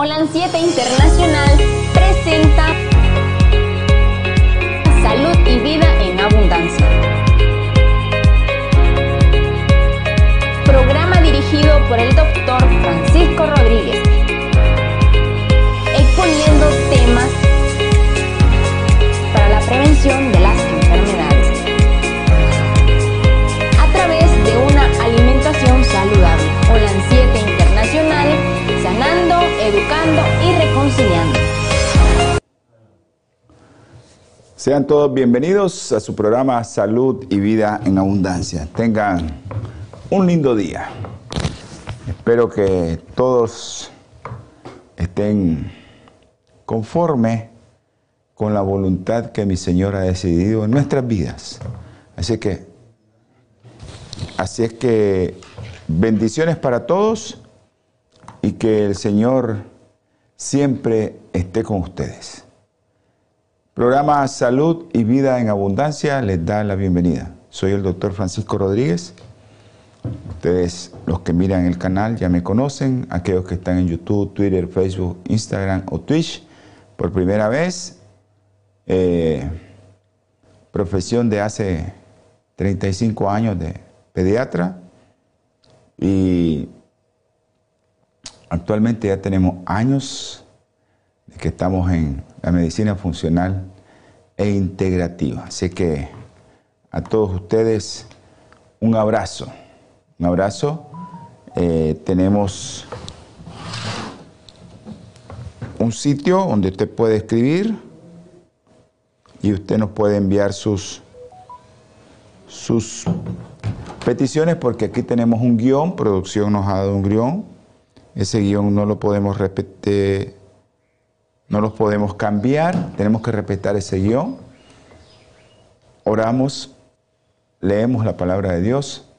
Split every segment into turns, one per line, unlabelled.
Holan 7 Internacional presenta
Sean todos bienvenidos a su programa Salud y Vida en Abundancia. Tengan un lindo día. Espero que todos estén conforme con la voluntad que mi Señor ha decidido en nuestras vidas. Así que, así es que bendiciones para todos y que el Señor siempre esté con ustedes. Programa Salud y Vida en Abundancia les da la bienvenida. Soy el doctor Francisco Rodríguez. Ustedes, los que miran el canal, ya me conocen. Aquellos que están en YouTube, Twitter, Facebook, Instagram o Twitch por primera vez. Eh, profesión de hace 35 años de pediatra. Y actualmente ya tenemos años de que estamos en la medicina funcional e integrativa. Así que a todos ustedes un abrazo, un abrazo. Eh, tenemos un sitio donde usted puede escribir y usted nos puede enviar sus, sus peticiones porque aquí tenemos un guion, producción nos ha dado un guion, ese guion no lo podemos repetir no los podemos cambiar, tenemos que respetar ese guion. Oramos, leemos la palabra de Dios,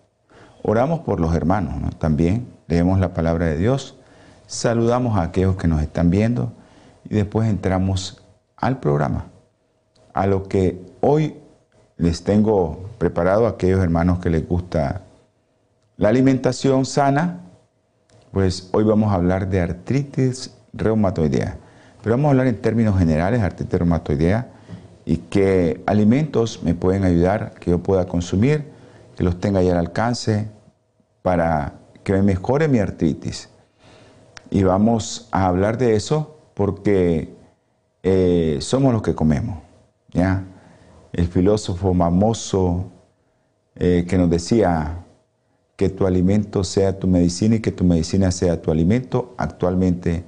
oramos por los hermanos ¿no? también, leemos la palabra de Dios, saludamos a aquellos que nos están viendo y después entramos al programa, a lo que hoy les tengo preparado a aquellos hermanos que les gusta la alimentación sana, pues hoy vamos a hablar de artritis reumatoidea. Pero vamos a hablar en términos generales, artritis reumatoidea, y qué alimentos me pueden ayudar, que yo pueda consumir, que los tenga ya al alcance para que me mejore mi artritis. Y vamos a hablar de eso porque eh, somos los que comemos. ¿ya? El filósofo Mamoso eh, que nos decía que tu alimento sea tu medicina y que tu medicina sea tu alimento, actualmente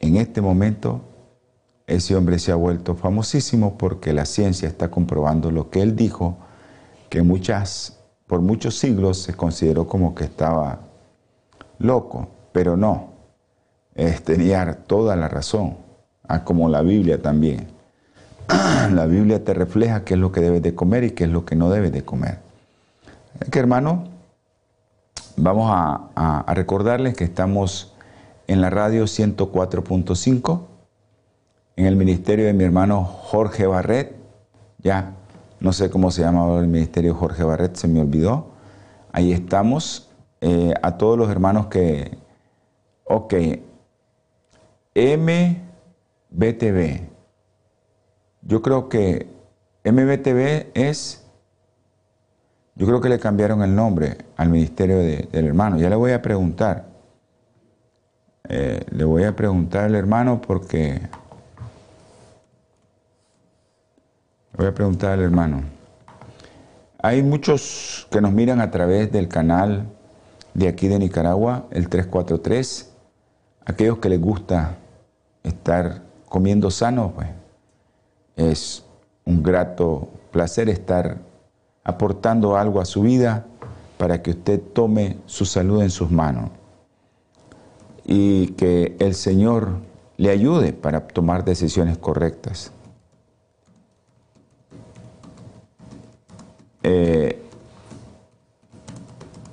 en este momento, ese hombre se ha vuelto famosísimo porque la ciencia está comprobando lo que él dijo, que muchas, por muchos siglos se consideró como que estaba loco, pero no, tenía toda la razón, ah, como la Biblia también. la Biblia te refleja qué es lo que debes de comer y qué es lo que no debes de comer. que hermano, vamos a recordarles que estamos en la radio 104.5, en el ministerio de mi hermano Jorge Barret, ya no sé cómo se llama el ministerio Jorge Barret, se me olvidó. Ahí estamos. Eh, a todos los hermanos que, ok, MBTV. Yo creo que MBTV es, yo creo que le cambiaron el nombre al ministerio del hermano. Ya le voy a preguntar. Eh, le voy a preguntar al hermano porque... Le voy a preguntar al hermano. Hay muchos que nos miran a través del canal de aquí de Nicaragua, el 343. Aquellos que les gusta estar comiendo sano, pues es un grato placer estar aportando algo a su vida para que usted tome su salud en sus manos y que el Señor le ayude para tomar decisiones correctas. Eh,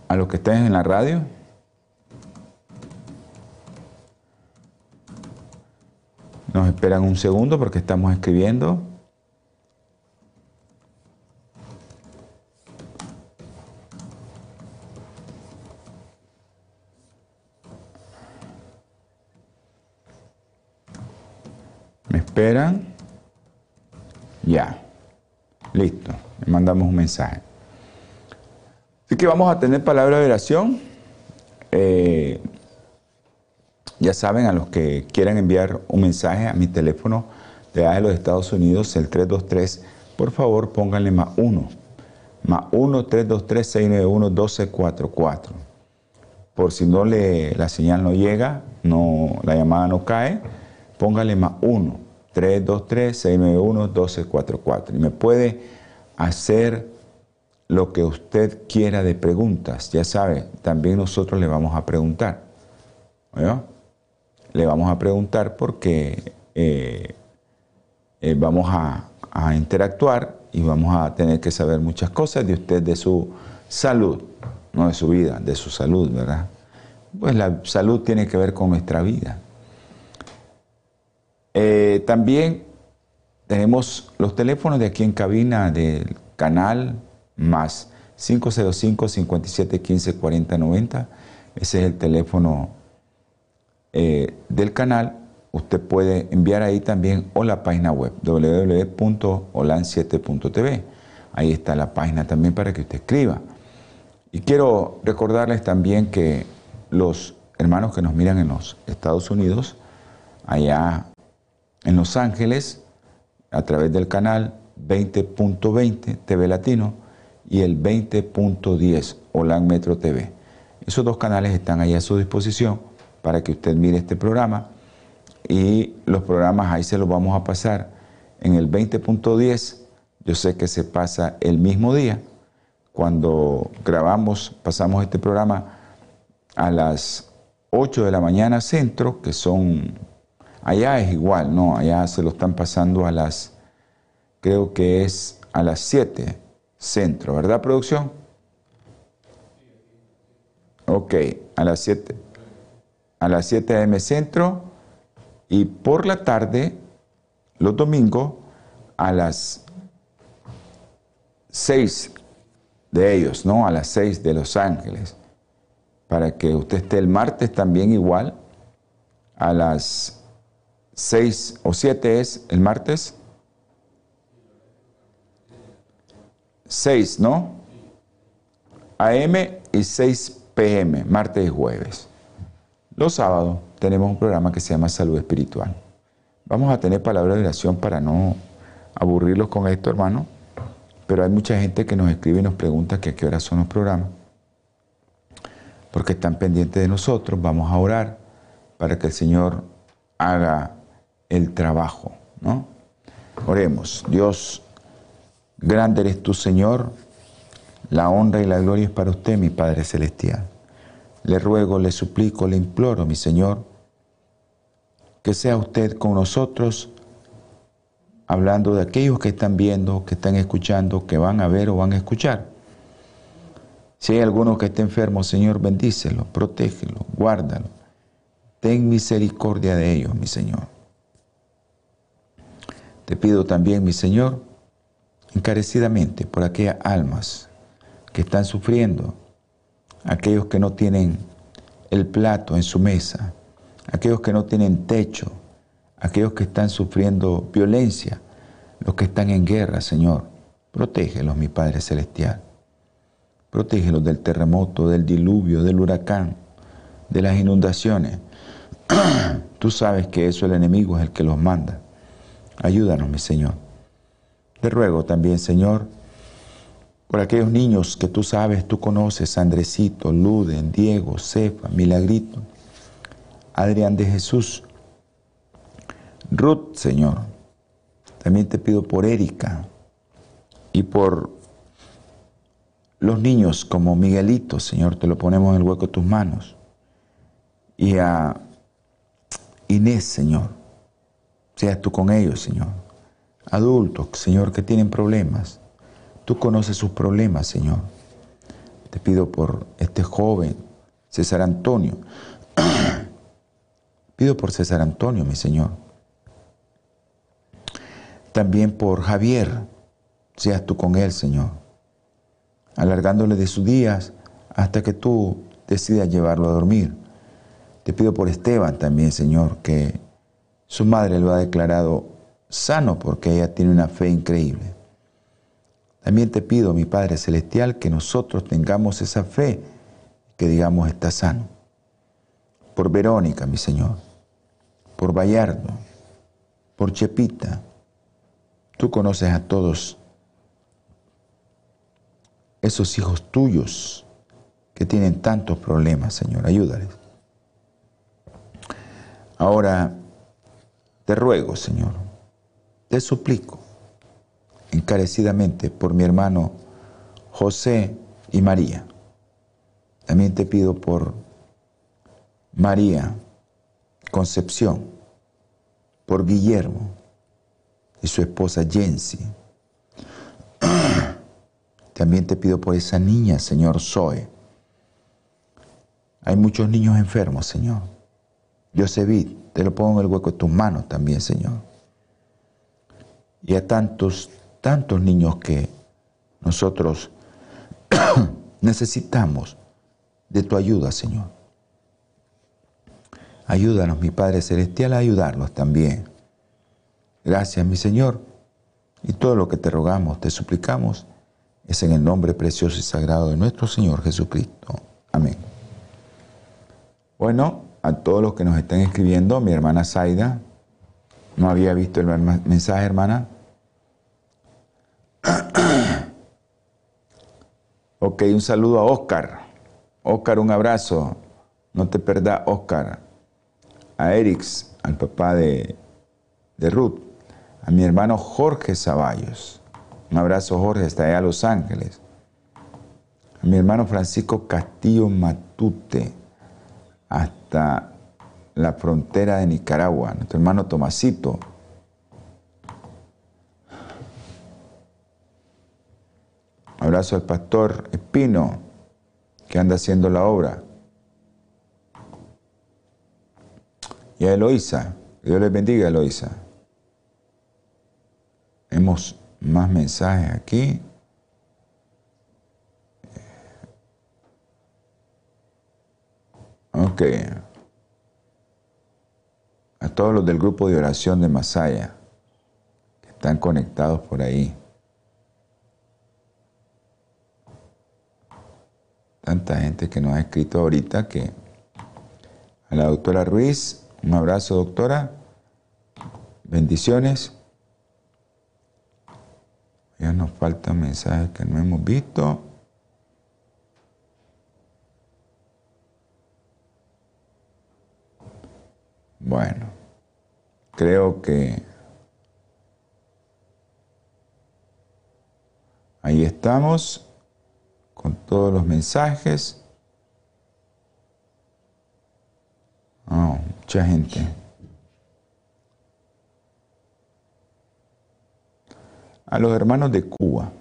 a los que estén en la radio, nos esperan un segundo porque estamos escribiendo. Esperan. Ya. Listo. Le mandamos un mensaje. Así que vamos a tener palabra de oración. Eh, ya saben, a los que quieran enviar un mensaje a mi teléfono de los Estados Unidos, el 323, por favor pónganle más uno. Más 1 323 691 1244. Por si no le, la señal no llega, no, la llamada no cae, póngale más 1 323 691 1244. Y me puede hacer lo que usted quiera de preguntas. Ya sabe, también nosotros le vamos a preguntar. Le vamos a preguntar porque eh, eh, vamos a interactuar y vamos a tener que saber muchas cosas de usted, de su salud, no de su vida, de su salud, ¿verdad? Pues la salud tiene que ver con nuestra vida. Eh, también tenemos los teléfonos de aquí en cabina del canal más 505 57 15 40 90. Ese es el teléfono eh, del canal. Usted puede enviar ahí también o la página web www.olan7.tv. Ahí está la página también para que usted escriba. Y quiero recordarles también que los hermanos que nos miran en los Estados Unidos, allá en Los Ángeles, a través del canal 20.20 TV Latino y el 20.10 Olan Metro TV. Esos dos canales están ahí a su disposición para que usted mire este programa y los programas ahí se los vamos a pasar en el 20.10. Yo sé que se pasa el mismo día. Cuando grabamos, pasamos este programa a las 8 de la mañana centro, que son, allá es igual, ¿no? Allá se lo están pasando a las, creo que es a las 7 centro, ¿verdad, producción? Ok, a las 7, a las 7 am centro y por la tarde, los domingos, a las 6 de ellos, ¿no? A las 6 de Los Ángeles para que usted esté el martes también igual, a las 6 o 7 es el martes. 6, ¿no? AM y 6 PM, martes y jueves. Los sábados tenemos un programa que se llama Salud Espiritual. Vamos a tener palabras de oración para no aburrirlos con esto, hermano. Pero hay mucha gente que nos escribe y nos pregunta que a qué hora son los programas porque están pendientes de nosotros. Vamos a orar para que el Señor haga el trabajo, ¿no? Oremos. Dios, grande eres tú, Señor. La honra y la gloria es para usted, mi Padre Celestial. Le ruego, le suplico, le imploro, mi Señor, que sea usted con nosotros, hablando de aquellos que están viendo, que están escuchando, que van a ver o van a escuchar si hay alguno que esté enfermo, Señor, bendícelo, protégelo, guárdalo. Ten misericordia de ellos, mi Señor. Te pido también, mi Señor, encarecidamente por aquellas almas que están sufriendo, aquellos que no tienen el plato en su mesa, aquellos que no tienen techo, aquellos que están sufriendo violencia, los que están en guerra, Señor. Protégelos, mi Padre Celestial. Protégelos del terremoto, del diluvio, del huracán, de las inundaciones. Tú sabes que eso el enemigo es el que los manda. Ayúdanos, mi Señor. Te ruego también, Señor, por aquellos niños que tú sabes, tú conoces, Andresito, Luden, Diego, Cefa, Milagrito, Adrián de Jesús, Ruth, Señor. También te pido por Erika y por los niños como Miguelito, Señor, te lo ponemos en el hueco de tus manos. Y a Inés, Señor, seas tú con ellos, Señor. Adultos, Señor, que tienen problemas. Tú conoces sus problemas, Señor. Te pido por este joven, César Antonio. pido por César Antonio, mi Señor. También por Javier, seas tú con él, Señor alargándole de sus días hasta que tú decidas llevarlo a dormir. Te pido por Esteban también, Señor, que su madre lo ha declarado sano porque ella tiene una fe increíble. También te pido, mi Padre Celestial, que nosotros tengamos esa fe, que digamos está sano. Por Verónica, mi Señor, por Bayardo, por Chepita. Tú conoces a todos esos hijos tuyos que tienen tantos problemas, Señor. Ayúdales. Ahora, te ruego, Señor, te suplico encarecidamente por mi hermano José y María. También te pido por María Concepción, por Guillermo y su esposa Jensi. También te pido por esa niña, Señor Zoe. Hay muchos niños enfermos, Señor. Yo vi, te lo pongo en el hueco de tus manos también, Señor. Y a tantos tantos niños que nosotros necesitamos de tu ayuda, Señor. Ayúdanos, mi Padre Celestial, a ayudarlos también. Gracias, mi Señor. Y todo lo que te rogamos, te suplicamos, es en el nombre precioso y sagrado de nuestro Señor Jesucristo. Amén. Bueno, a todos los que nos están escribiendo, mi hermana Zaida, no había visto el mensaje, hermana. ok, un saludo a Oscar. Oscar, un abrazo. No te perdas, Oscar. A Erix, al papá de, de Ruth. A mi hermano Jorge Zaballos. Un abrazo, Jorge, está allá a Los Ángeles. A mi hermano Francisco Castillo Matute, hasta la frontera de Nicaragua. Nuestro hermano Tomasito Abrazo al pastor Espino, que anda haciendo la obra. Y a Eloísa, Dios les bendiga, Eloísa. Hemos más mensajes aquí. Ok. A todos los del grupo de oración de Masaya, que están conectados por ahí. tanta gente que nos ha escrito ahorita que a la doctora Ruiz, un abrazo doctora, bendiciones. Ya nos faltan mensajes que no hemos visto. Bueno, creo que ahí estamos con todos los mensajes. Oh, mucha gente. A los hermanos de Cuba.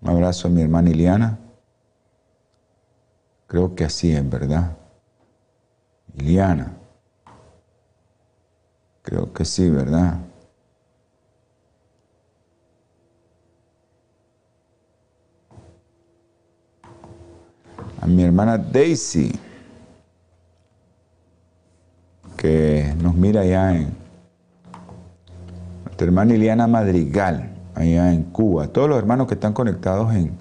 Un abrazo a mi hermana Iliana. Creo que así es, ¿verdad? Iliana. Creo que sí, ¿verdad? a mi hermana Daisy, que nos mira allá en nuestra hermana Iliana Madrigal, allá en Cuba, todos los hermanos que están conectados en,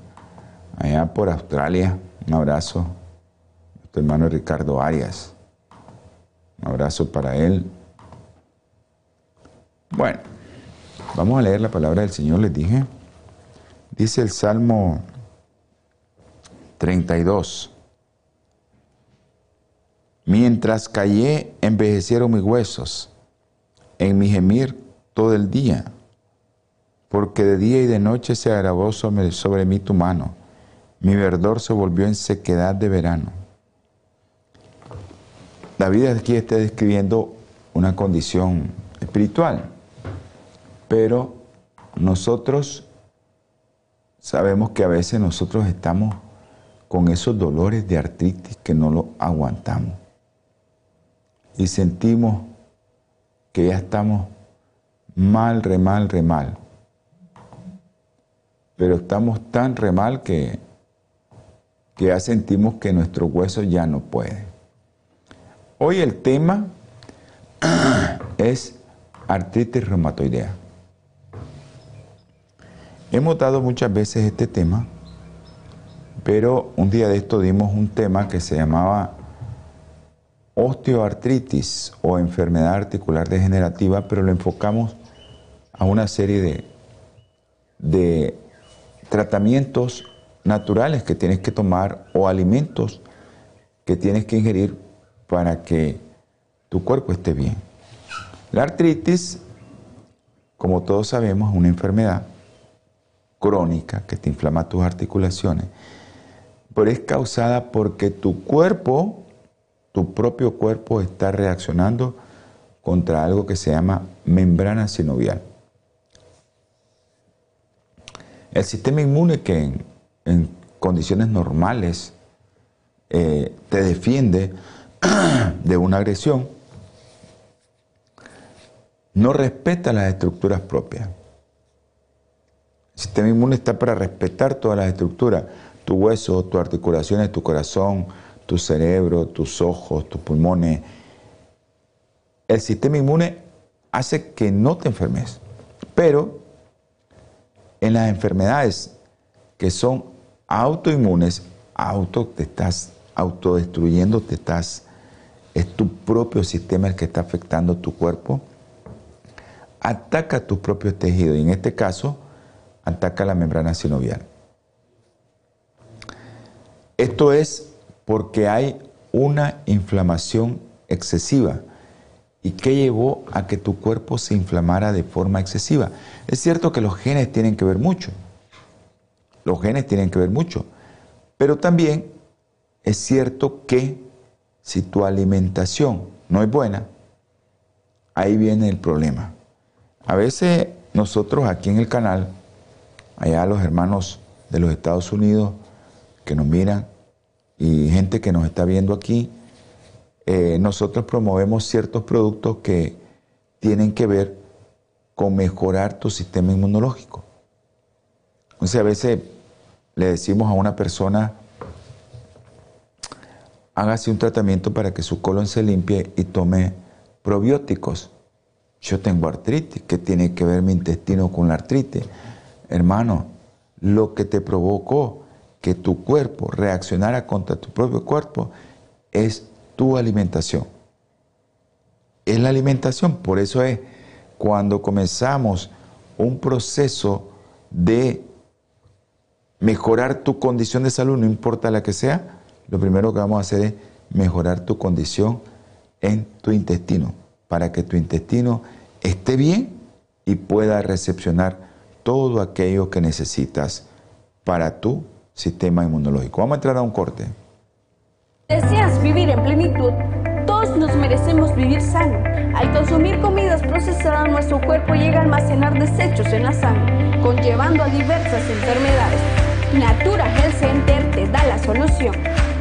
allá por Australia, un abrazo, nuestro hermano Ricardo Arias, un abrazo para él. Bueno, vamos a leer la palabra del Señor, les dije. Dice el Salmo 32. Mientras callé, envejecieron mis huesos, en mi gemir todo el día, porque de día y de noche se agravó sobre, mí tu mano, mi verdor se volvió en sequedad de verano. David aquí está describiendo una condición espiritual, pero nosotros sabemos que a veces nosotros estamos con esos dolores de artritis que no lo aguantamos. Y sentimos que ya estamos mal, re mal, re mal. Pero estamos tan re mal que, que ya sentimos que nuestro hueso ya no puede. Hoy el tema es artritis reumatoidea. Hemos dado muchas veces este tema, pero un día de esto dimos un tema que se llamaba osteoartritis o enfermedad articular degenerativa, pero lo enfocamos a una serie de, de tratamientos naturales que tienes que tomar o alimentos que tienes que ingerir para que tu cuerpo esté bien. La artritis, como todos sabemos, es una enfermedad crónica que te inflama tus articulaciones, pero es causada porque tu cuerpo, tu propio cuerpo está reaccionando contra algo que se llama membrana sinovial. El sistema inmune que en, condiciones normales eh, te defiende de una agresión, no respeta las estructuras propias. El sistema inmune está para respetar todas las estructuras, tu hueso, tus articulaciones, tu corazón, tu cerebro, tus ojos, tus pulmones. El sistema inmune hace que no te enfermes, pero en las enfermedades que son autoinmunes, auto te estás autodestruyendo, te estás es tu propio sistema el que está afectando tu cuerpo ataca tus propios tejidos y en este caso ataca la membrana sinovial. Esto es porque hay una inflamación excesiva. ¿Y qué llevó a que tu cuerpo se inflamara de forma excesiva? Es cierto que los genes tienen que ver mucho. Los genes tienen que ver mucho. Pero también es cierto que si tu alimentación no es buena, ahí viene el problema. A veces nosotros aquí en el canal, allá los hermanos de los Estados Unidos que nos miran y gente que nos está viendo aquí, eh, nosotros promovemos ciertos productos que tienen que ver con mejorar tu sistema inmunológico. Entonces a veces le decimos a una persona, hágase un tratamiento para que su colon se limpie y tome probióticos. Yo tengo artritis, ¿qué tiene que ver mi intestino con la artritis? Hermano, lo que te provocó que tu cuerpo reaccionara contra tu propio cuerpo es tu alimentación. Es la alimentación, por eso es cuando comenzamos un proceso de mejorar tu condición de salud, no importa la que sea, lo primero que vamos a hacer es mejorar tu condición en tu intestino para que tu intestino esté bien y pueda recepcionar todo aquello que necesitas para tu sistema inmunológico. Vamos a entrar a un corte.
¿Deseas vivir en plenitud? Todos nos merecemos vivir sano. Al consumir comidas procesadas, nuestro cuerpo llega a almacenar desechos en la sangre, conllevando a diversas enfermedades. Natura Health Center te da la solución.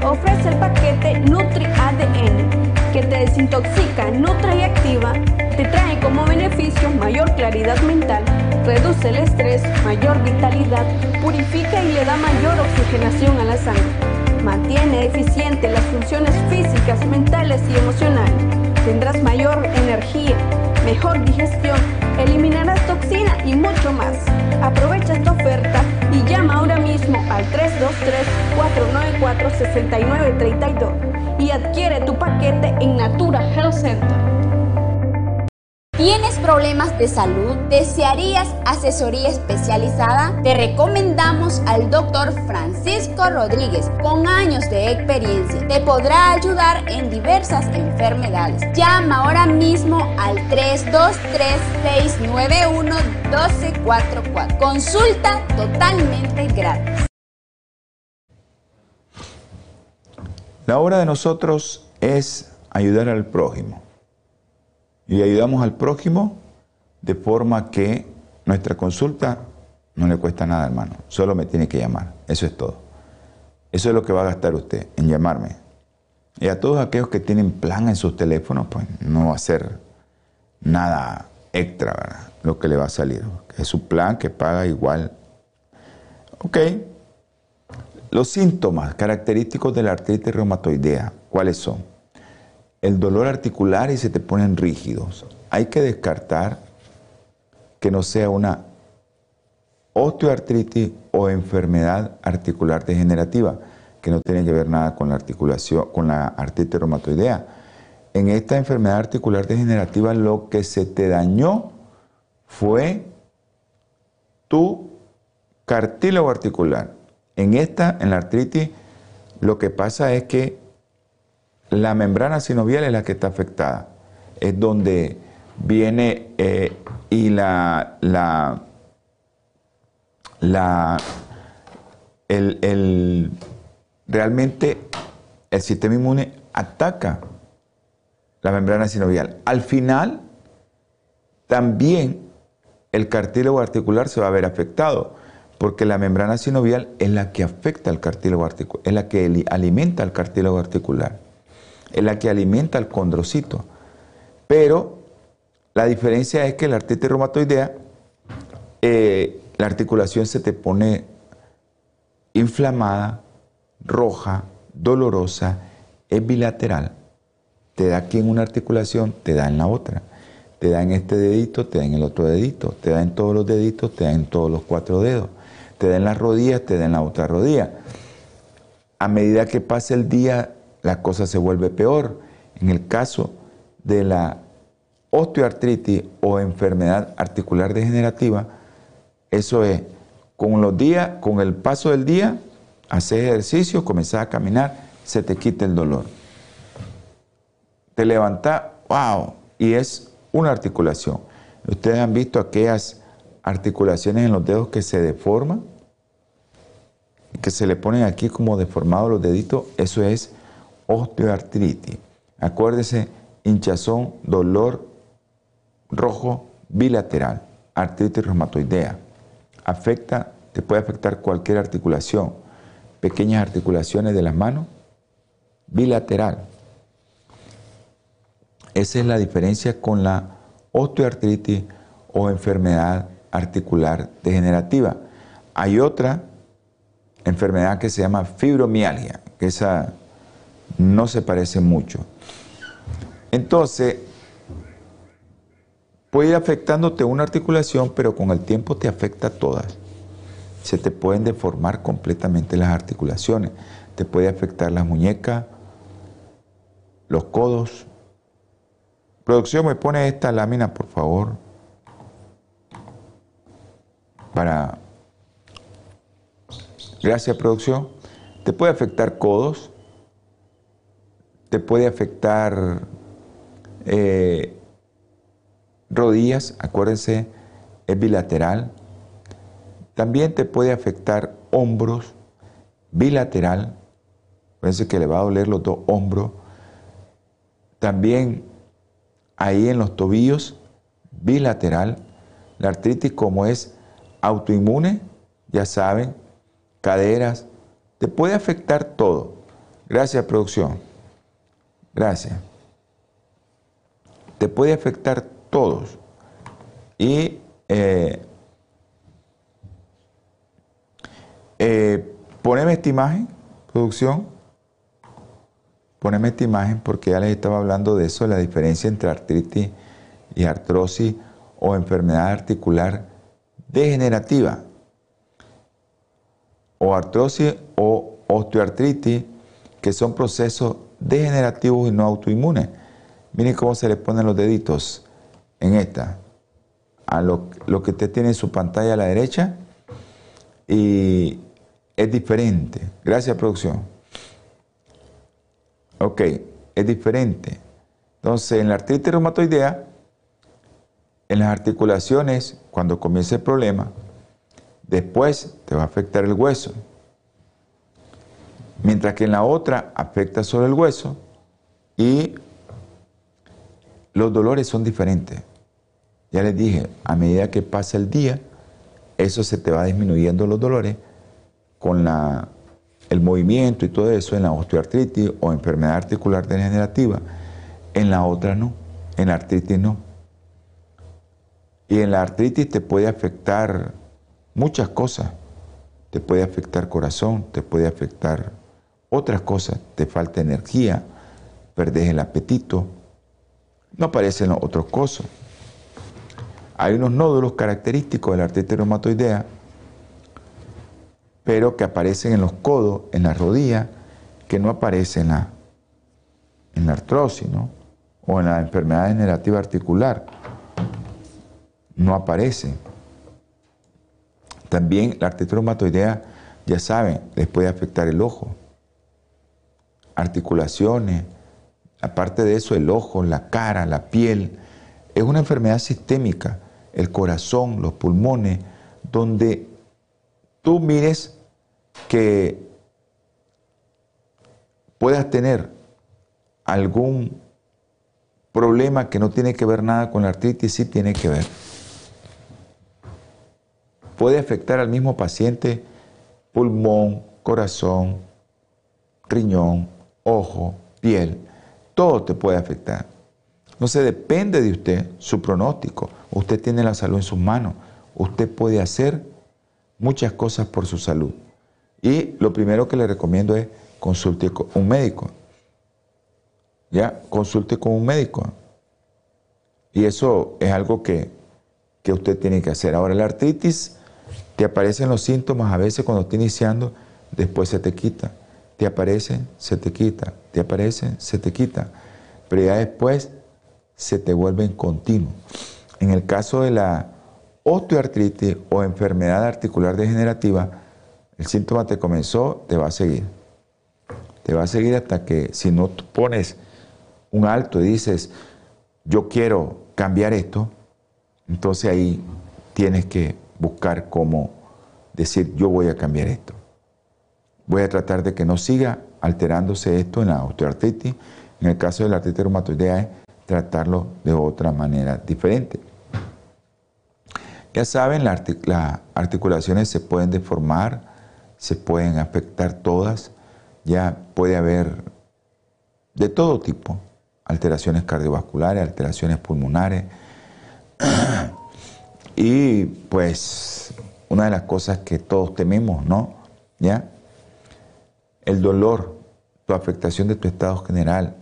Ofrece el paquete Nutri ADN que te desintoxica, nutra y activa, te trae como beneficio mayor claridad mental, reduce el estrés, mayor vitalidad, purifica y le da mayor oxigenación a la sangre, mantiene eficiente las funciones físicas, mentales y emocionales, tendrás mayor energía, mejor digestión, eliminarás toxina y mucho más. Aprovecha esta oferta y llama ahora mismo al 323-494-6932 y adquiere tu paquete en Natura Health Center.
¿Tienes problemas de salud? ¿Desearías asesoría especializada? Te recomendamos al doctor Francisco Rodríguez, con años de experiencia. Te podrá ayudar en diversas enfermedades. Llama ahora mismo al 323-691-1244. Consulta totalmente gratis.
La obra de nosotros es ayudar al prójimo. Y ayudamos al prójimo de forma que nuestra consulta no le cuesta nada, hermano. Solo me tiene que llamar. Eso es todo. Eso es lo que va a gastar usted en llamarme. Y a todos aquellos que tienen plan en sus teléfonos, pues no va a ser nada extra, ¿verdad? Lo que le va a salir. Es su plan que paga igual. Ok, los síntomas característicos de la artritis reumatoidea, ¿cuáles son? El dolor articular y se te ponen rígidos. hay que descartar que no sea una osteoartritis o enfermedad articular degenerativa, que no tiene que ver nada con la articulación, con la artritis reumatoidea. En esta enfermedad articular degenerativa lo que se te dañó fue tu cartílago articular. En esta, en la artritis, lo que pasa es que la membrana sinovial es la que está afectada. Es donde viene eh, y la, la, la el, realmente el sistema inmune ataca la membrana sinovial. Al final, también el cartílago articular se va a ver afectado, porque la membrana sinovial es la que afecta al cartílago articular, es la que alimenta al cartílago articular, es la que alimenta al condrocito. Pero la diferencia es que la artritis reumatoidea, eh, la articulación se te pone inflamada, roja, dolorosa, es bilateral. Te da aquí en una articulación, te da en la otra. Te da en este dedito, te da en el otro dedito. Te da en todos los deditos, te da en todos los cuatro dedos. Te da en las rodillas, te da en la otra rodilla. A medida que pasa el día, la cosa se vuelve peor. En el caso de la osteoartritis o enfermedad articular degenerativa, eso es, con los días, con el paso del día, haces ejercicio, comenzás a caminar, se te quita el dolor. Te levantas, wow, y es una articulación. Ustedes han visto aquellas articulaciones en los dedos que se deforman, que se le ponen aquí como deformados los deditos, eso es osteoartritis. Acuérdese, hinchazón, dolor rojo bilateral, artritis reumatoidea. Afecta, te puede afectar cualquier articulación, pequeñas articulaciones de las manos, bilateral. Esa es la diferencia con la osteoartritis o enfermedad articular degenerativa. Hay otra enfermedad que se llama fibromialgia, que esa no se parece mucho. Entonces, puede ir afectándote una articulación, pero con el tiempo te afecta a todas. Se te pueden deformar completamente las articulaciones. Te puede afectar las muñecas, los codos. Producción, me pone esta lámina, por favor, para... Gracias, producción. Te puede afectar codos, te puede afectar eh, rodillas, acuérdense, es bilateral. También te puede afectar hombros, bilateral. Acuérdense que le va a doler los dos hombros. También ahí en los tobillos, bilateral. La artritis como es autoinmune, ya saben, caderas, te puede afectar todo. Gracias, producción. Gracias. Te puede afectar todos. Y eh, eh, poneme esta imagen, producción. Poneme esta imagen porque ya les estaba hablando de eso, la diferencia entre artritis y artrosis o enfermedad articular degenerativa. O artrosis o osteoartritis, que son procesos degenerativos y no autoinmunes. Miren cómo se le ponen los deditos en esta, a lo, que usted tiene en su pantalla a la derecha, y es diferente. Gracias, producción. Ok, es diferente. Entonces, en la artritis reumatoidea, en las articulaciones, cuando comienza el problema, después te va a afectar el hueso. Mientras que en la otra afecta solo el hueso y los dolores son diferentes. Ya les dije, a medida que pasa el día, eso se te va disminuyendo los dolores con la, el movimiento y todo eso en la osteoartritis o enfermedad articular degenerativa. En la otra no, en la artritis no. Y en la artritis te puede afectar muchas cosas. Te puede afectar corazón, te puede afectar otras cosas. Te falta energía, perdes el apetito, no aparecen los otros cosos. Hay unos nódulos característicos de la artritis reumatoidea, pero que aparecen en los codos, en la rodilla, que no aparecen en la, en la artrosis. O en la enfermedad degenerativa articular. No aparecen. También la artritis reumatoidea, ya saben, les puede afectar el ojo, articulaciones, aparte de eso, el ojo, la cara, la piel. Es una enfermedad sistémica, el corazón, los pulmones, donde tú mires que puedas tener algún problema que no tiene que ver nada con la artritis, sí tiene que ver. Puede afectar al mismo paciente pulmón, corazón, riñón, ojo, piel, todo te puede afectar. No se depende de usted su pronóstico. Usted tiene la salud en sus manos. Usted puede hacer muchas cosas por su salud. Y lo primero que le recomiendo es consulte con un médico. Ya, consulte con un médico. Y eso es algo que, que usted tiene que hacer. Ahora, la artritis, te aparecen los síntomas a veces cuando está iniciando, después se te quita te aparece, se te quita, te aparece, se te quita, pero ya después se te vuelven continuos. En el caso de la osteoartritis o enfermedad articular degenerativa, el síntoma te comenzó, te va a seguir. Te va a seguir hasta que si no pones un alto y dices, yo quiero cambiar esto, entonces ahí tienes que buscar cómo decir, yo voy a cambiar esto. Voy a tratar de que no siga alterándose esto en la osteoartritis. En el caso de la artritis reumatoidea tratarlo de otra manera diferente. Ya saben, las articulaciones se pueden deformar, se pueden afectar todas, ya puede haber de todo tipo, alteraciones cardiovasculares, alteraciones pulmonares. y pues una de las cosas que todos tememos, ¿no? ¿Ya? El dolor, tu afectación de tu estado general.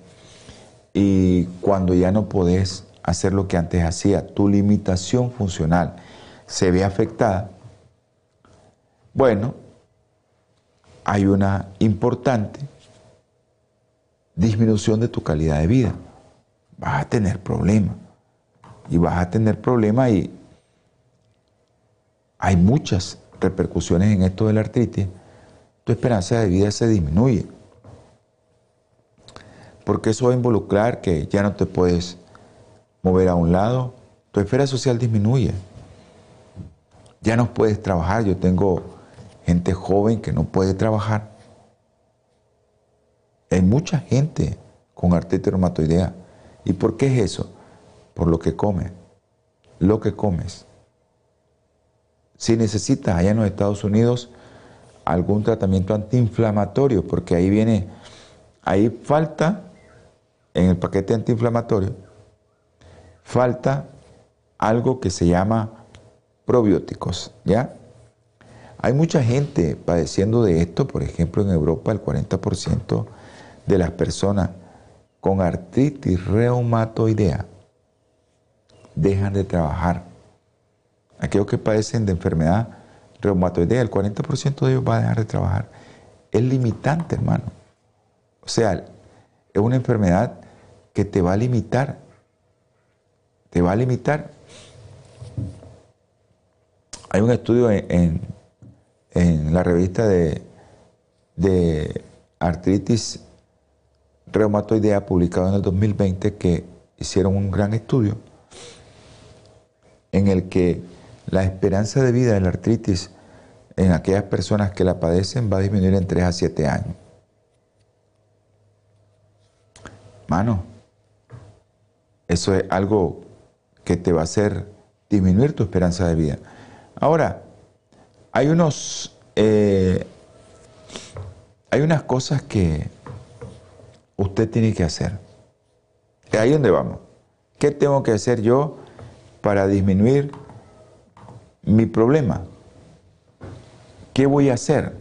Y cuando ya no podés hacer lo que antes hacía, tu limitación funcional se ve afectada, bueno, hay una importante disminución de tu calidad de vida. Vas a tener problemas. Y vas a tener problemas y hay muchas repercusiones en esto de la artritis tu esperanza de vida se disminuye. Porque eso va a involucrar que ya no te puedes mover a un lado, tu esfera social disminuye. Ya no puedes trabajar. Yo tengo gente joven que no puede trabajar. Hay mucha gente con artritis reumatoidea. ¿Y por qué es eso? Por lo que come, lo que comes. Si necesitas allá en los Estados Unidos algún tratamiento antiinflamatorio, porque ahí viene, ahí falta, en el paquete antiinflamatorio, falta algo que se llama probióticos, ¿ya? Hay mucha gente padeciendo de esto, por ejemplo en Europa el 40% de las personas con artritis reumatoidea dejan de trabajar. Aquellos que padecen de enfermedad reumatoidea, el 40% de ellos va a dejar de trabajar. Es limitante, hermano. O sea, es una enfermedad que te va a limitar. Te va a limitar. Hay un estudio en, la revista de, de artritis reumatoidea publicado en el 2020 que hicieron un gran estudio en el que la esperanza de vida de la artritis en aquellas personas que la padecen va a disminuir en 3 a 7 años. Mano, eso es algo que te va a hacer disminuir tu esperanza de vida. Ahora, hay unos, eh, hay unas cosas que usted tiene que hacer. Ahí donde vamos. ¿Qué tengo que hacer yo para disminuir mi problema? ¿Qué voy a hacer?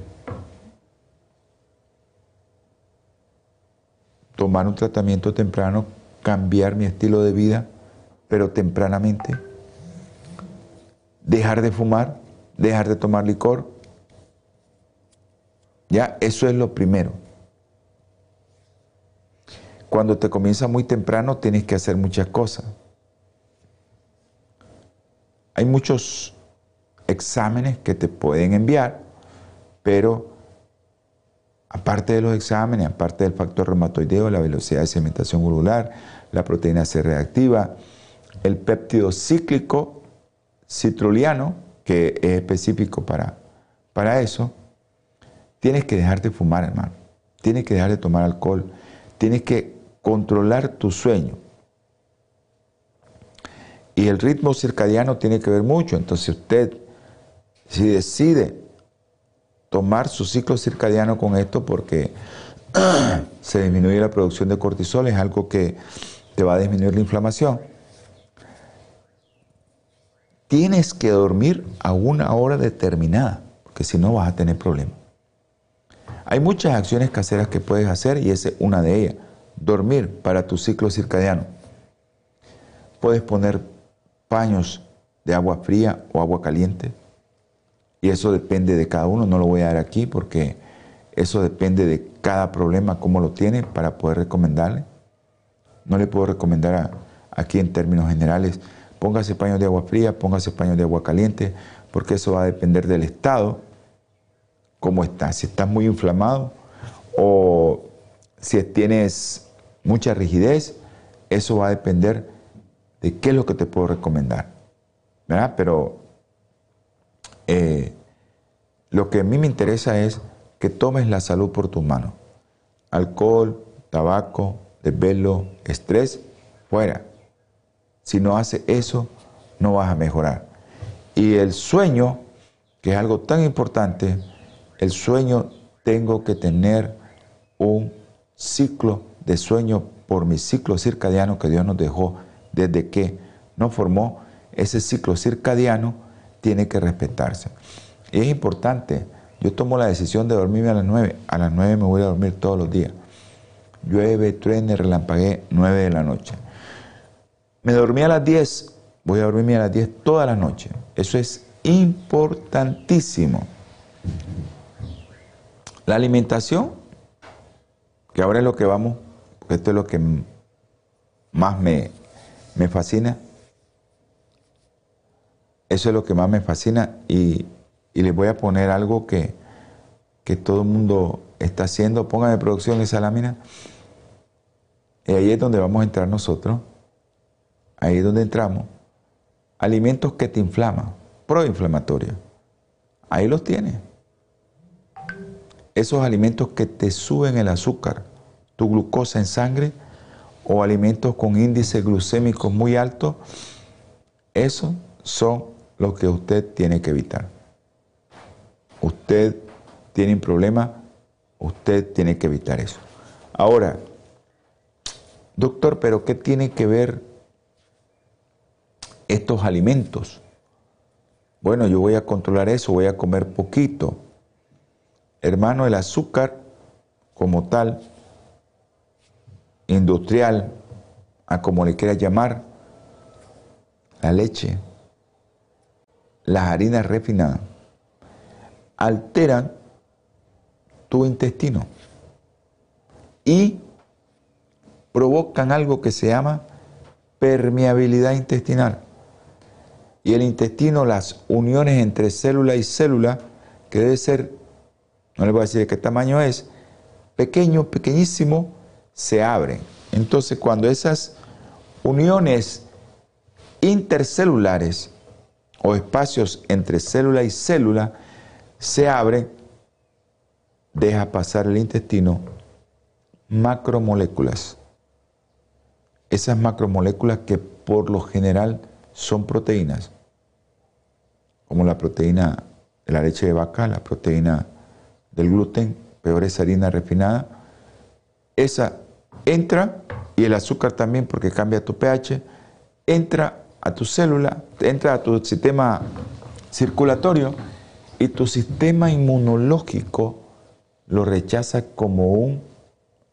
Tomar un tratamiento temprano cambiar mi estilo de vida, pero tempranamente. Dejar de fumar, dejar de tomar licor. Ya, eso es lo primero. Cuando te comienza muy temprano tienes que hacer muchas cosas. Hay muchos exámenes que te pueden enviar, pero aparte de los exámenes, aparte del factor reumatoideo, la velocidad de sedimentación globular, la proteína C reactiva, el péptido cíclico citruliano, que es específico para, para eso, tienes que dejar de fumar, hermano. Tienes que dejar de tomar alcohol. Tienes que controlar tu sueño. Y el ritmo circadiano tiene que ver mucho. Entonces usted, si decide tomar su ciclo circadiano con esto porque se disminuye la producción de cortisol, es algo que te va a disminuir la inflamación. Tienes que dormir a una hora determinada, porque si no vas a tener problemas. Hay muchas acciones caseras que puedes hacer y esa es una de ellas. Dormir para tu ciclo circadiano. Puedes poner paños de agua fría o agua caliente. Y eso depende de cada uno. No lo voy a dar aquí porque eso depende de cada problema, cómo lo tiene para poder recomendarle. No le puedo recomendar aquí en términos generales, póngase paños de agua fría, póngase paños de agua caliente, porque eso va a depender del estado, cómo está. Si estás muy inflamado o si tienes mucha rigidez, eso va a depender de qué es lo que te puedo recomendar. ¿Verdad? Pero eh, lo que a mí me interesa es que tomes la salud por tus manos. Alcohol, tabaco, desvelo, estrés, fuera. Si no haces eso, no vas a mejorar. Y el sueño, que es algo tan importante, el sueño tengo que tener un ciclo de sueño por mi ciclo circadiano que Dios nos dejó desde que nos formó. Ese ciclo circadiano tiene que respetarse. Es importante, yo tomo la decisión de dormirme a las 9, a las 9 me voy a dormir todos los días llueve, truene, relampaguee, 9 de la noche. Me dormí a las 10, voy a dormirme a las 10 toda la noche. Eso es importantísimo. La alimentación, que ahora es lo que vamos, esto es lo que más me, me fascina. Eso es lo que más me fascina y, les voy a poner algo que, que todo el mundo está haciendo. Póngame producción esa lámina. Y ahí es donde vamos a entrar nosotros. Ahí es donde entramos. Alimentos que te inflaman, proinflamatorios. Ahí los tienes. Esos alimentos que te suben el azúcar, tu glucosa en sangre, o alimentos con índice glucémico muy alto, esos son los que usted tiene que evitar. Usted tiene un problema, usted tiene que evitar eso. Ahora, Doctor, pero ¿qué tiene que ver estos alimentos? Bueno, yo voy a controlar eso, voy a comer poquito. Hermano, el azúcar como tal, industrial, a como le quiera llamar, la leche, las harinas refinadas, alteran tu intestino y provocan algo que se llama permeabilidad intestinal. Y el intestino, las uniones entre célula y célula, que debe ser, no le voy a decir de qué tamaño es, pequeño, pequeñísimo, se abren. Entonces cuando esas uniones intercelulares o espacios entre célula y célula se abren, deja pasar el intestino macromoléculas. Esas macromoléculas que por lo general son proteínas, como la proteína de la leche de vaca, la proteína del gluten, peor esa harina refinada, esa entra y el azúcar también porque cambia tu pH, entra a tu célula, entra a tu sistema circulatorio y tu sistema inmunológico lo rechaza como un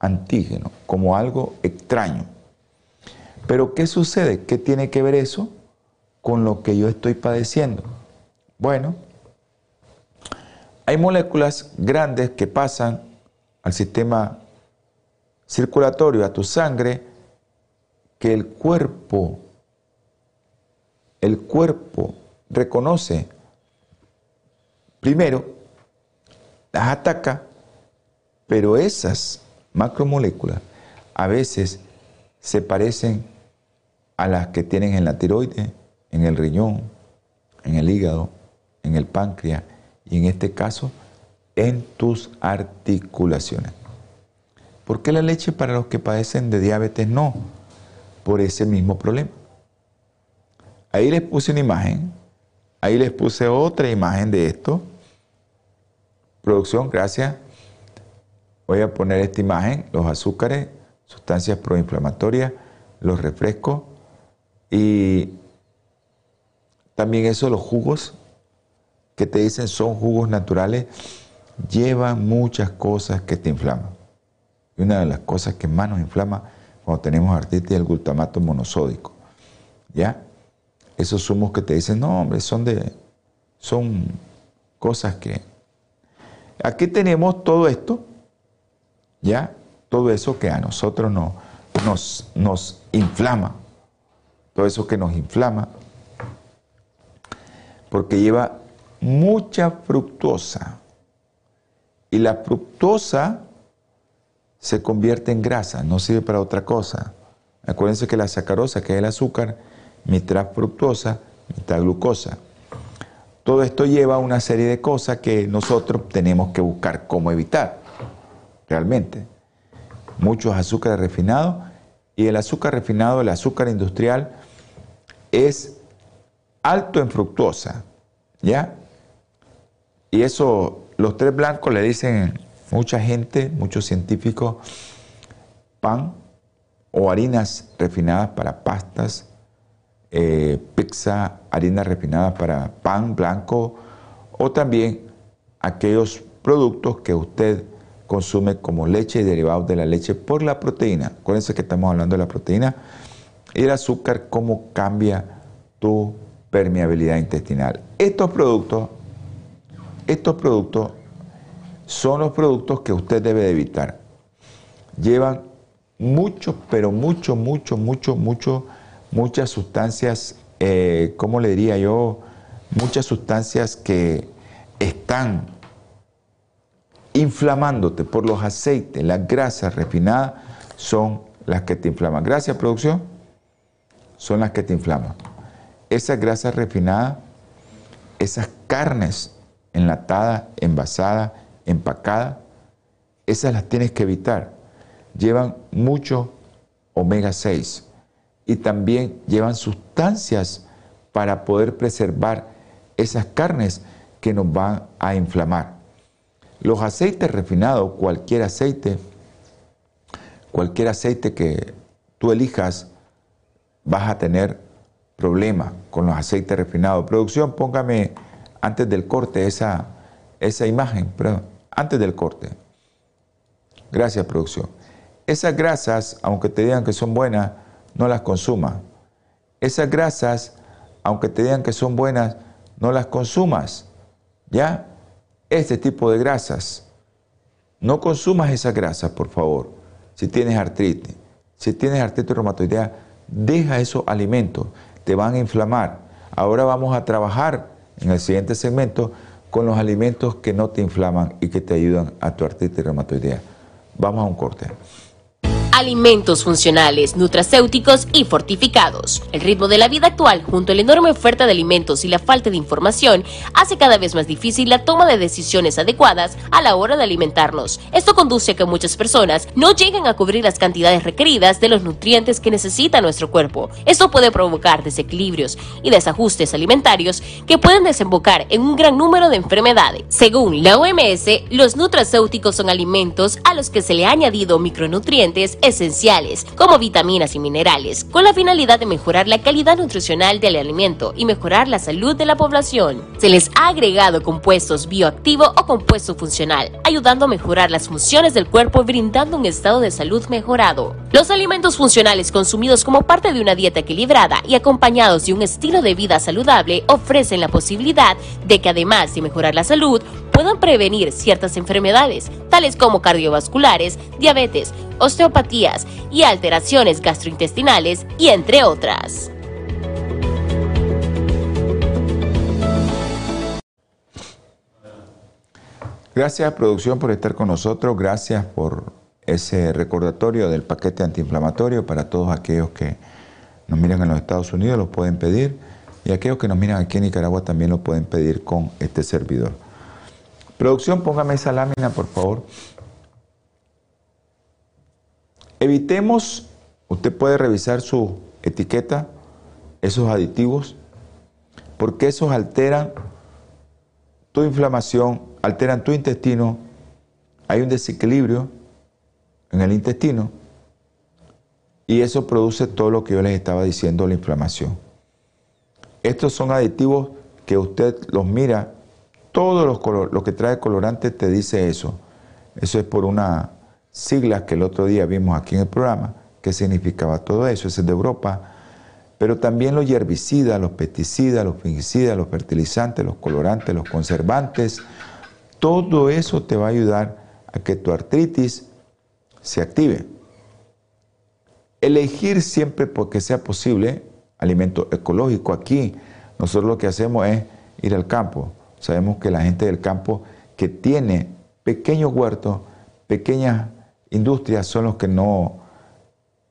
antígeno, como algo extraño. Pero ¿qué sucede? ¿Qué tiene que ver eso con lo que yo estoy padeciendo? Bueno, hay moléculas grandes que pasan al sistema circulatorio, a tu sangre, que el cuerpo, el cuerpo reconoce. Primero, las ataca, pero esas macromoléculas a veces se parecen a las que tienen en la tiroide, en el riñón, en el hígado, en el páncreas y en este caso en tus articulaciones. ¿Por qué la leche para los que padecen de diabetes no? Por ese mismo problema. Ahí les puse una imagen, ahí les puse otra imagen de esto. Producción, gracias. Voy a poner esta imagen, los azúcares, sustancias proinflamatorias, los refrescos y también eso, los jugos que te dicen son jugos naturales, llevan muchas cosas que te inflaman. Y una de las cosas que más nos inflama cuando tenemos artritis es el glutamato monosódico. ¿Ya? Esos zumos que te dicen, no, hombre, son de. son cosas que. Aquí tenemos todo esto, ¿ya? todo eso que a nosotros nos, nos inflama, todo eso que nos inflama, porque lleva mucha fructosa. Y la fructosa se convierte en grasa, no sirve para otra cosa. Acuérdense que la sacarosa, que es el azúcar, mitad fructosa, mitad glucosa. Todo esto lleva a una serie de cosas que nosotros tenemos que buscar cómo evitar, realmente muchos azúcares refinados y el azúcar refinado, el azúcar industrial, es alto en fructosa, ¿ya? Y eso, los tres blancos le dicen mucha gente, muchos científicos, pan o harinas refinadas para pastas, eh, pizza, harinas refinadas para pan blanco o también aquellos productos que usted consume como leche y derivados de la leche por la proteína. Acuérdense que estamos hablando de la proteína y el azúcar, cómo cambia tu permeabilidad intestinal. Estos productos, estos productos son los productos que usted debe evitar. Llevan mucho, pero mucho, mucho, mucho, mucho, muchas sustancias, eh, ¿cómo le diría yo? Muchas sustancias que están inflamándote por los aceites, las grasas refinadas son las que te inflaman. Gracias, producción. Son las que te inflaman. Esas grasas refinadas, esas carnes enlatadas, envasadas, empacadas, esas las tienes que evitar. Llevan mucho omega 6 y también llevan sustancias para poder preservar esas carnes que nos van a inflamar. Los aceites refinados, cualquier aceite, cualquier aceite que tú elijas, vas a tener problema con los aceites refinados. Producción, póngame antes del corte esa, esa imagen, pero antes del corte. Gracias, producción. Esas grasas, aunque te digan que son buenas, no las consumas. Esas grasas, aunque te digan que son buenas, no las consumas. ¿Ya? este tipo de grasas. No consumas esas grasas, por favor. Si tienes artritis, si tienes artritis reumatoidea, deja esos alimentos, te van a inflamar. Ahora vamos a trabajar en el siguiente segmento con los alimentos que no te inflaman y que te ayudan a tu artritis reumatoidea. Vamos a un corte
alimentos funcionales, nutracéuticos y fortificados. El ritmo de la vida actual, junto a la enorme oferta de alimentos y la falta de información, hace cada vez más difícil la toma de decisiones adecuadas a la hora de alimentarnos. Esto conduce a que muchas personas no lleguen a cubrir las cantidades requeridas de los nutrientes que necesita nuestro cuerpo. Esto puede provocar desequilibrios y desajustes alimentarios que pueden desembocar en un gran número de enfermedades. Según la OMS, los nutracéuticos son alimentos a los que se le ha añadido micronutrientes esenciales, como vitaminas y minerales, con la finalidad de mejorar la calidad nutricional del alimento y mejorar la salud de la población. Se les ha agregado compuestos bioactivo o compuesto funcional, ayudando a mejorar las funciones del cuerpo y brindando un estado de salud mejorado. Los alimentos funcionales consumidos como parte de una dieta equilibrada y acompañados de un estilo de vida saludable ofrecen la posibilidad de que además de mejorar la salud, puedan prevenir ciertas enfermedades, tales como cardiovasculares, diabetes, osteopatías y alteraciones gastrointestinales, y entre otras.
Gracias producción por estar con nosotros, gracias por ese recordatorio del paquete antiinflamatorio para todos aquellos que nos miran en los Estados Unidos, lo pueden pedir y aquellos que nos miran aquí en Nicaragua también lo pueden pedir con este servidor. Producción, póngame esa lámina, por favor. Evitemos, usted puede revisar su etiqueta, esos aditivos, porque esos alteran tu inflamación, alteran tu intestino, hay un desequilibrio en el intestino y eso produce todo lo que yo les estaba diciendo, la inflamación. Estos son aditivos que usted los mira, todo lo que trae colorante te dice eso. Eso es por una sigla que el otro día vimos aquí en el programa, que significaba todo eso, eso es de Europa. Pero también los herbicidas, los pesticidas, los fungicidas, los fertilizantes, los colorantes, los conservantes, todo eso te va a ayudar a que tu artritis se active. Elegir siempre porque sea posible alimento ecológico. Aquí nosotros lo que hacemos es ir al campo. Sabemos que la gente del campo que tiene pequeños huertos, pequeñas industrias son los que no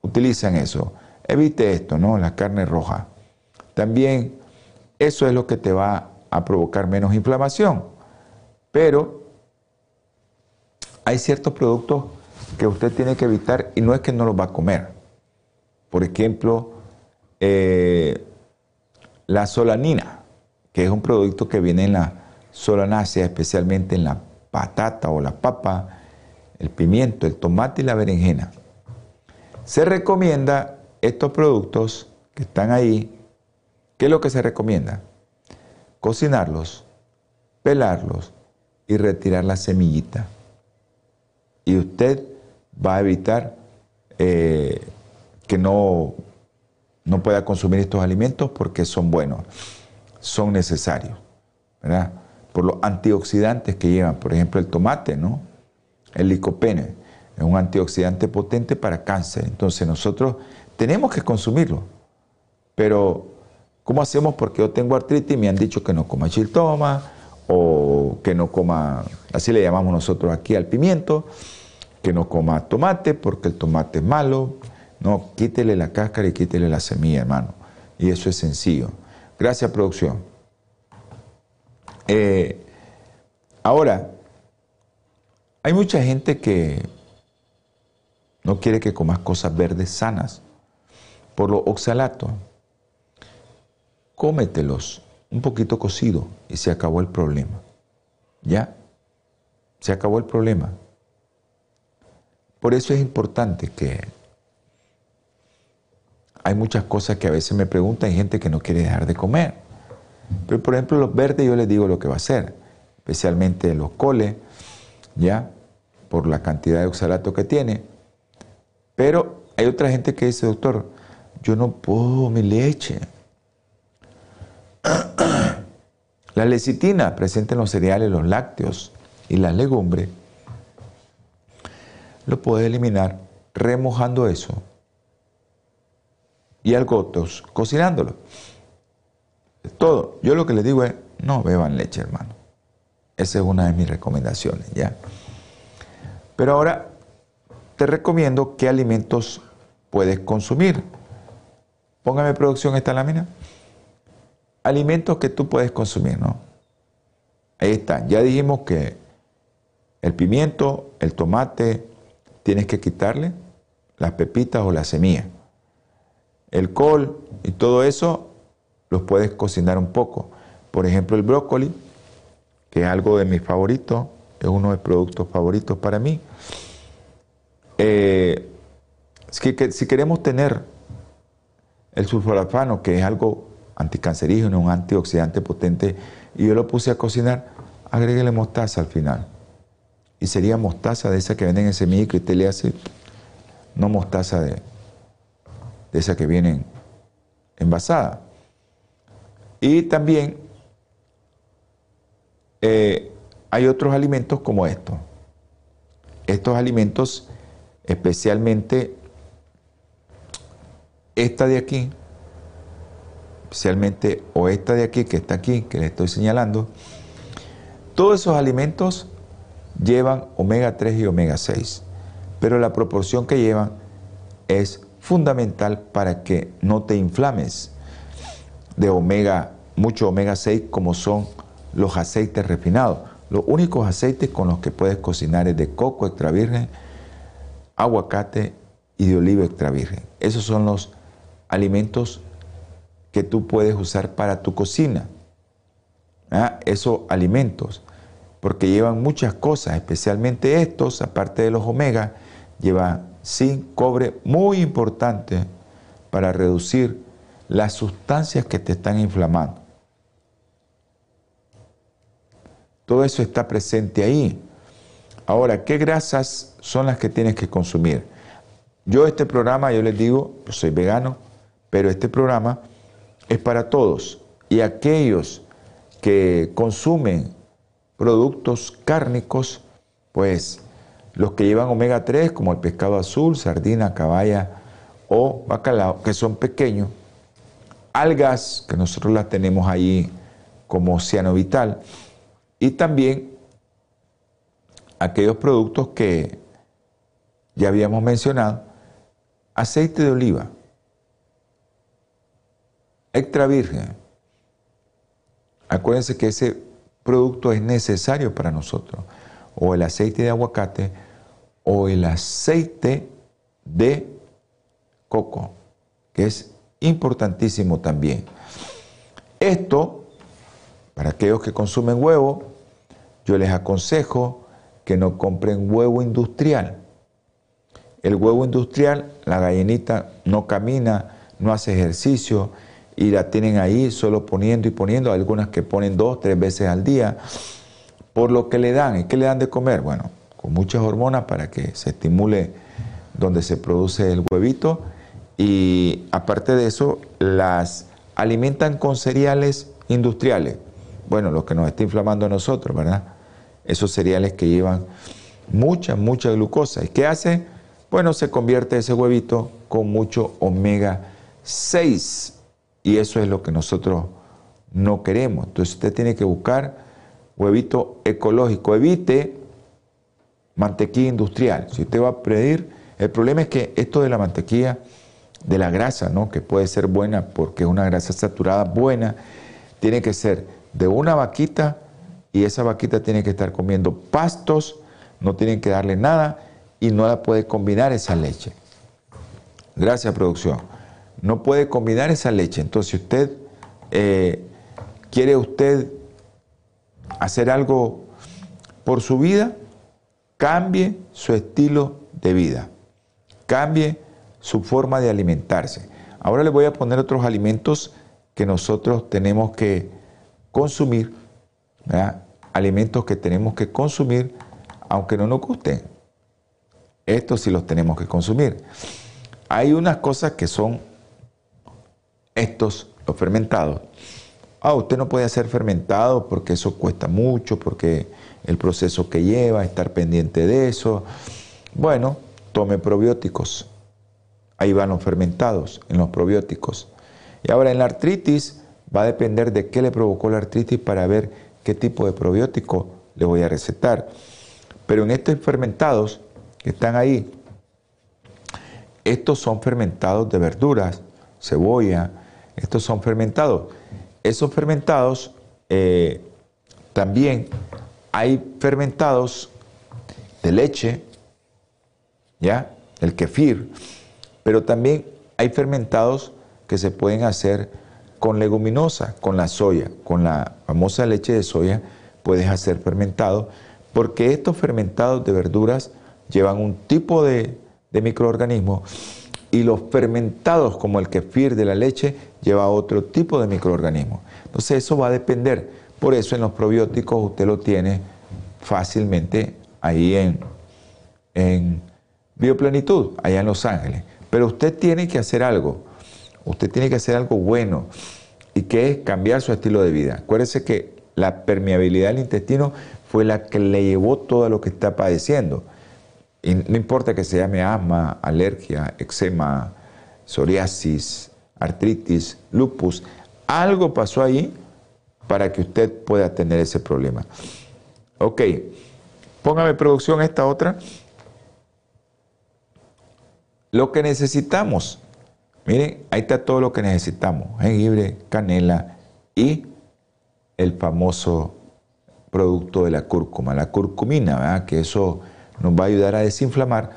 utilizan eso. Evite esto, ¿no? La carne roja. También eso es lo que te va a provocar menos inflamación. Pero hay ciertos productos que usted tiene que evitar y no es que no los va a comer. Por ejemplo, eh, la solanina, que es un producto que viene en la solanácea, especialmente en la patata o la papa, el pimiento, el tomate y la berenjena. Se recomienda estos productos que están ahí. ¿Qué es lo que se recomienda? Cocinarlos, pelarlos y retirar la semillita. Y usted va a evitar eh, que no no pueda consumir estos alimentos porque son buenos, son necesarios, ¿verdad? Por los antioxidantes que llevan, por ejemplo, el tomate, ¿no? El licopene es un antioxidante potente para cáncer. Entonces nosotros tenemos que consumirlo. Pero, ¿cómo hacemos? Porque yo tengo artritis y me han dicho que no coma chiltoma o que no coma, así le llamamos nosotros aquí al pimiento, que no coma tomate porque el tomate es malo, no, quítele la cáscara y quítele la semilla, hermano. Y eso es sencillo. Gracias, producción. Eh, ahora, hay mucha gente que no quiere que comas cosas verdes sanas por los oxalatos. Cómetelos un poquito cocido y se acabó el problema. ¿Ya? Se acabó el problema. Por eso es importante que hay muchas cosas que a veces me preguntan, hay gente que no quiere dejar de comer. Pero por ejemplo los verdes yo les digo lo que va a hacer, especialmente los coles, ya, por la cantidad de oxalato que tiene. Pero hay otra gente que dice, doctor, yo no puedo mi leche. La lecitina presente en los cereales, los lácteos y las legumbres, lo puede eliminar remojando eso y algo cocinándolo. Todo. Yo lo que les digo es, no beban leche, hermano. Esa es una de mis recomendaciones, ¿ya? Pero ahora te recomiendo qué alimentos puedes consumir. Póngame producción esta lámina. Alimentos que tú puedes consumir, ¿no? Ahí está. Ya dijimos que el pimiento, el tomate, tienes que quitarle las pepitas o las semillas el col y todo eso los puedes cocinar un poco. Por ejemplo, el brócoli, que es algo de mis favoritos, es uno de mis productos favoritos para mí. Eh, que, si queremos tener el sulforafano, que es algo anticancerígeno, un antioxidante potente, y yo lo puse a cocinar, agréguele mostaza al final. Y sería mostaza de esa que venden en semillas que usted le hace, no mostaza de, de esa que vienen envasada. Y también eh, hay otros alimentos como estos. Estos alimentos, especialmente esta de aquí, especialmente o esta de aquí que está aquí, que le estoy señalando, todos esos alimentos llevan omega 3 y omega 6, pero la proporción que llevan es fundamental para que no te inflames de omega, mucho omega 6 como son los aceites refinados. Los únicos aceites con los que puedes cocinar es de coco extra virgen, aguacate y de oliva extra virgen. Esos son los alimentos que tú puedes usar para tu cocina. ¿Ah? Esos alimentos, porque llevan muchas cosas, especialmente estos, aparte de los omega, llevan zinc, cobre, muy importante para reducir las sustancias que te están inflamando. Todo eso está presente ahí. Ahora, ¿qué grasas son las que tienes que consumir? Yo este programa, yo les digo, yo soy vegano, pero este programa es para todos. Y aquellos que consumen productos cárnicos, pues los que llevan omega 3, como el pescado azul, sardina, caballa o bacalao, que son pequeños, algas, que nosotros las tenemos ahí como océano vital, y también aquellos productos que ya habíamos mencionado, aceite de oliva, extra virgen. Acuérdense que ese producto es necesario para nosotros, o el aceite de aguacate o el aceite de coco, que es importantísimo también. Esto, para aquellos que consumen huevo, yo les aconsejo que no compren huevo industrial. El huevo industrial, la gallinita no camina, no hace ejercicio y la tienen ahí solo poniendo y poniendo, algunas que ponen dos, tres veces al día, por lo que le dan. ¿Y qué le dan de comer? Bueno, con muchas hormonas para que se estimule donde se produce el huevito y aparte de eso las alimentan con cereales industriales. Bueno, lo que nos está inflamando a nosotros, ¿verdad? esos cereales que llevan mucha, mucha glucosa. ¿Y qué hace? Bueno, se convierte ese huevito con mucho omega 6 y eso es lo que nosotros no queremos. Entonces usted tiene que buscar huevito ecológico. Evite mantequilla industrial. Si usted va a pedir, el problema es que esto de la mantequilla, de la grasa, ¿no? que puede ser buena porque es una grasa saturada buena, tiene que ser de una vaquita y esa vaquita tiene que estar comiendo pastos, no tienen que darle nada y no la puede combinar esa leche. Gracias, producción. No puede combinar esa leche. Entonces, si usted eh, quiere usted hacer algo por su vida, cambie su estilo de vida, cambie su forma de alimentarse. Ahora le voy a poner otros alimentos que nosotros tenemos que consumir alimentos que tenemos que consumir aunque no nos gusten. Estos sí los tenemos que consumir. Hay unas cosas que son estos, los fermentados. Ah, usted no puede hacer fermentado porque eso cuesta mucho, porque el proceso que lleva, estar pendiente de eso. Bueno, tome probióticos. Ahí van los fermentados, en los probióticos. Y ahora en la artritis va a depender de qué le provocó la artritis para ver qué tipo de probiótico le voy a recetar. Pero en estos fermentados que están ahí, estos son fermentados de verduras, cebolla, estos son fermentados. Esos fermentados eh, también hay fermentados de leche, ¿ya? El kefir, pero también hay fermentados que se pueden hacer con leguminosa, con la soya, con la famosa leche de soya, puedes hacer fermentado, porque estos fermentados de verduras llevan un tipo de, de microorganismo y los fermentados como el kefir de la leche lleva otro tipo de microorganismos. Entonces eso va a depender. Por eso en los probióticos usted lo tiene fácilmente ahí en, en Bioplenitud, allá en Los Ángeles. Pero usted tiene que hacer algo. Usted tiene que hacer algo bueno y que es cambiar su estilo de vida. Acuérdese que la permeabilidad del intestino fue la que le llevó todo lo que está padeciendo. Y no importa que se llame asma, alergia, eczema, psoriasis, artritis, lupus, algo pasó ahí para que usted pueda tener ese problema. Ok, póngame producción esta otra. Lo que necesitamos, miren, ahí está todo lo que necesitamos, jengibre, canela y el famoso producto de la cúrcuma, la curcumina, ¿verdad? que eso nos va a ayudar a desinflamar.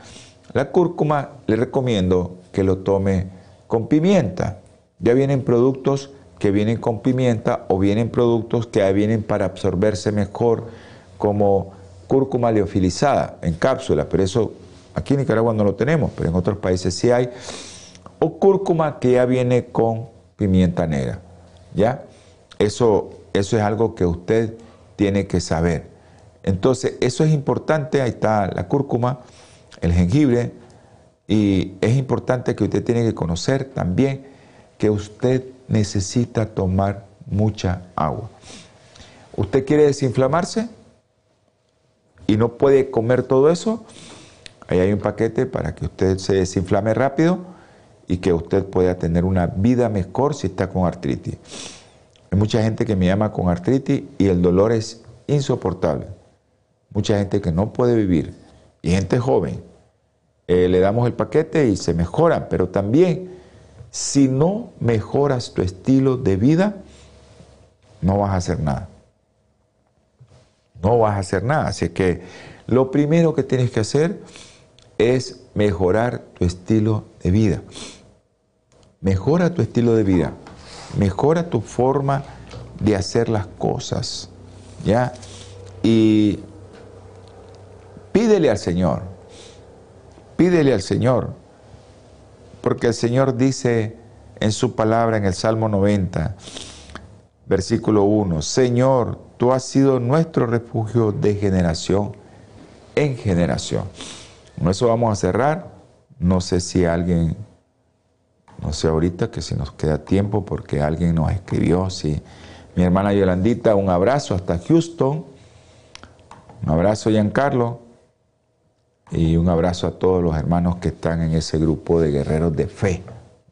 La cúrcuma le recomiendo que lo tome con pimienta. Ya vienen productos que vienen con pimienta o vienen productos que vienen para absorberse mejor como cúrcuma leofilizada en cápsula, pero eso aquí en Nicaragua no lo tenemos, pero en otros países sí hay. O cúrcuma que ya viene con pimienta negra. ¿Ya? Eso, eso es algo que usted tiene que saber. Entonces, eso es importante, ahí está la cúrcuma, el jengibre, y es importante que usted tiene que conocer también que usted necesita tomar mucha agua. ¿Usted quiere desinflamarse y no puede comer todo eso? Ahí hay un paquete para que usted se desinflame rápido y que usted pueda tener una vida mejor si está con artritis. Hay mucha gente que me llama con artritis y el dolor es insoportable mucha gente que no puede vivir y gente joven. Eh, le damos el paquete y se mejora, pero también si no mejoras tu estilo de vida, no vas a hacer nada. No vas a hacer nada. Así que lo primero que tienes que hacer es mejorar tu estilo de vida. Mejora tu estilo de vida. Mejora tu forma de hacer las cosas. ¿Ya? Y Pídele al Señor, pídele al Señor, porque el Señor dice en su palabra en el Salmo 90, versículo 1, Señor, tú has sido nuestro refugio de generación en generación. Con eso vamos a cerrar. No sé si alguien, no sé ahorita que si nos queda tiempo porque alguien nos escribió, si mi hermana Yolandita, un abrazo hasta Houston. Un abrazo, Giancarlo y un abrazo a todos los hermanos que están en ese grupo de guerreros de fe.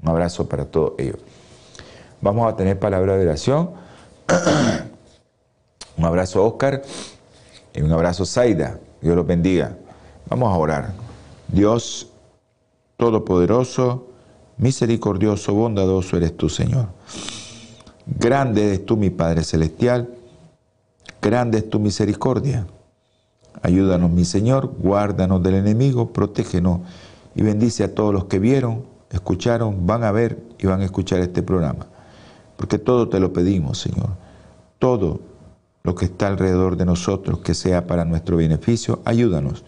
Un abrazo para todos ellos. Vamos a tener palabra de oración. un abrazo Oscar y un abrazo Zaida. Dios los bendiga. Vamos a orar. Dios Todopoderoso, misericordioso, bondadoso eres tú, Señor. Grande eres tú, mi Padre Celestial. Grande es tu misericordia. Ayúdanos, mi Señor, guárdanos del enemigo, protégenos y bendice a todos los que vieron, escucharon, van a ver y van a escuchar este programa. Porque todo te lo pedimos, Señor. Todo lo que está alrededor de nosotros, que sea para nuestro beneficio, ayúdanos.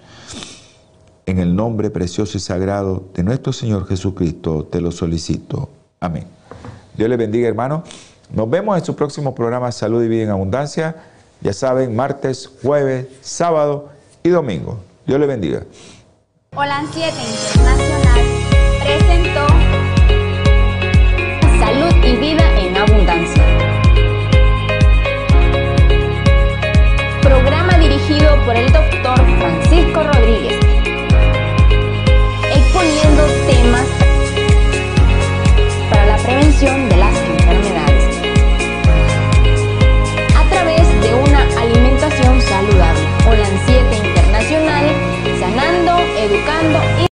En el nombre precioso y sagrado de nuestro Señor Jesucristo te lo solicito. Amén. Dios les bendiga, hermano. Nos vemos en su próximo programa Salud y Vida en Abundancia. Ya saben, martes, jueves, sábado y domingo. Dios les bendiga.
Hola 7 Internacional presentó
Salud y Vida en Abundancia. Programa dirigido por el doctor Francisco Rodríguez